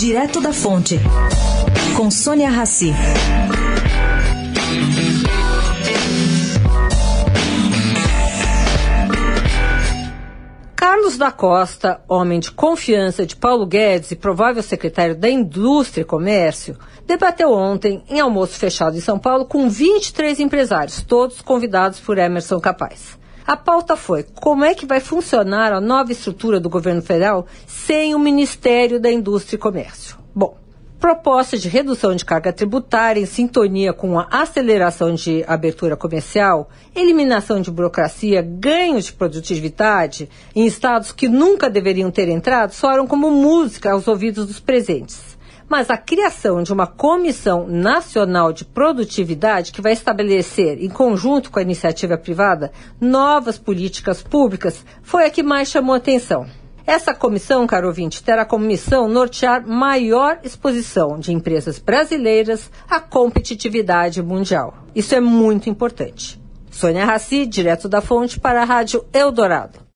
Direto da Fonte, com Sônia Rassi. Carlos da Costa, homem de confiança de Paulo Guedes e provável secretário da Indústria e Comércio, debateu ontem, em almoço fechado em São Paulo, com 23 empresários, todos convidados por Emerson Capaz. A pauta foi como é que vai funcionar a nova estrutura do governo federal sem o Ministério da Indústria e Comércio. Bom, propostas de redução de carga tributária em sintonia com a aceleração de abertura comercial, eliminação de burocracia, ganhos de produtividade em estados que nunca deveriam ter entrado soaram como música aos ouvidos dos presentes. Mas a criação de uma Comissão Nacional de Produtividade que vai estabelecer, em conjunto com a iniciativa privada, novas políticas públicas foi a que mais chamou atenção. Essa comissão, caro ouvinte, terá como missão nortear maior exposição de empresas brasileiras à competitividade mundial. Isso é muito importante. Sônia Raci, direto da fonte para a Rádio Eldorado.